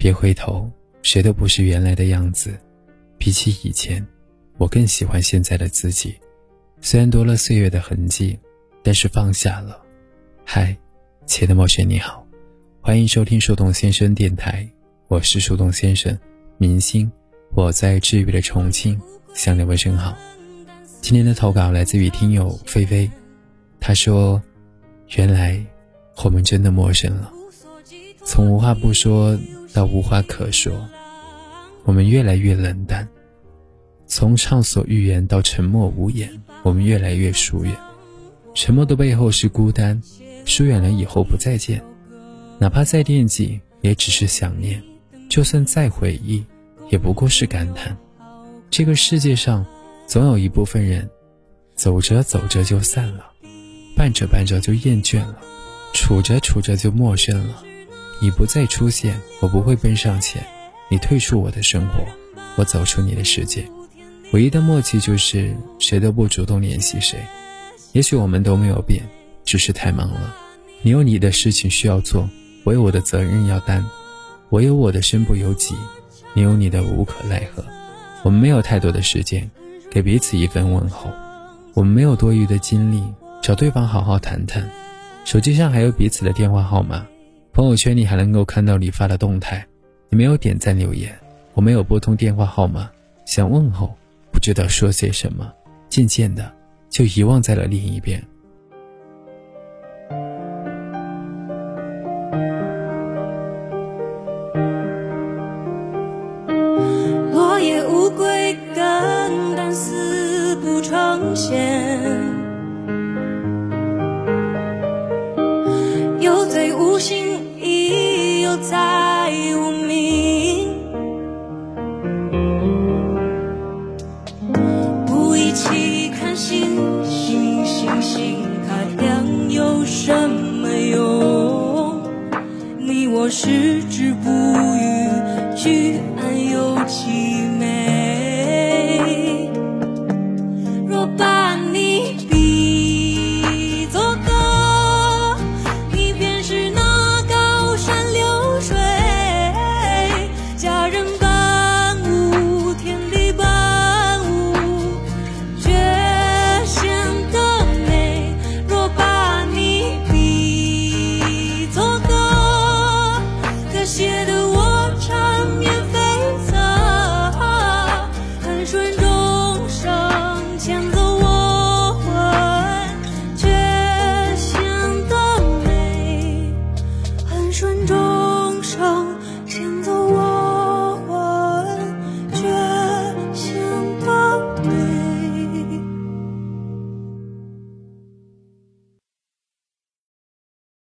别回头，谁都不是原来的样子。比起以前，我更喜欢现在的自己。虽然多了岁月的痕迹，但是放下了。嗨，亲爱的陌雪，你好，欢迎收听树洞先生电台，我是树洞先生，明星，我在治愈的重庆向你问声好。今天的投稿来自于听友菲菲，她说：“原来我们真的陌生了，从无话不说到无话可说，我们越来越冷淡；从畅所欲言到沉默无言，我们越来越疏远。沉默的背后是孤单。”疏远了以后不再见，哪怕再惦记，也只是想念；就算再回忆，也不过是感叹。这个世界上，总有一部分人，走着走着就散了，伴着伴着就厌倦了，处着处着就陌生了。你不再出现，我不会奔上前；你退出我的生活，我走出你的世界。唯一的默契就是谁都不主动联系谁。也许我们都没有变。只是太忙了，你有你的事情需要做，我有我的责任要担，我有我的身不由己，你有你的无可奈何。我们没有太多的时间给彼此一份问候，我们没有多余的精力找对方好好谈谈。手机上还有彼此的电话号码，朋友圈里还能够看到你发的动态。你没有点赞留言，我没有拨通电话号码，想问候，不知道说些什么，渐渐的就遗忘在了另一边。有在无名。不一起看星星，星星太亮有什么用？你我矢志不渝，举案又凄美。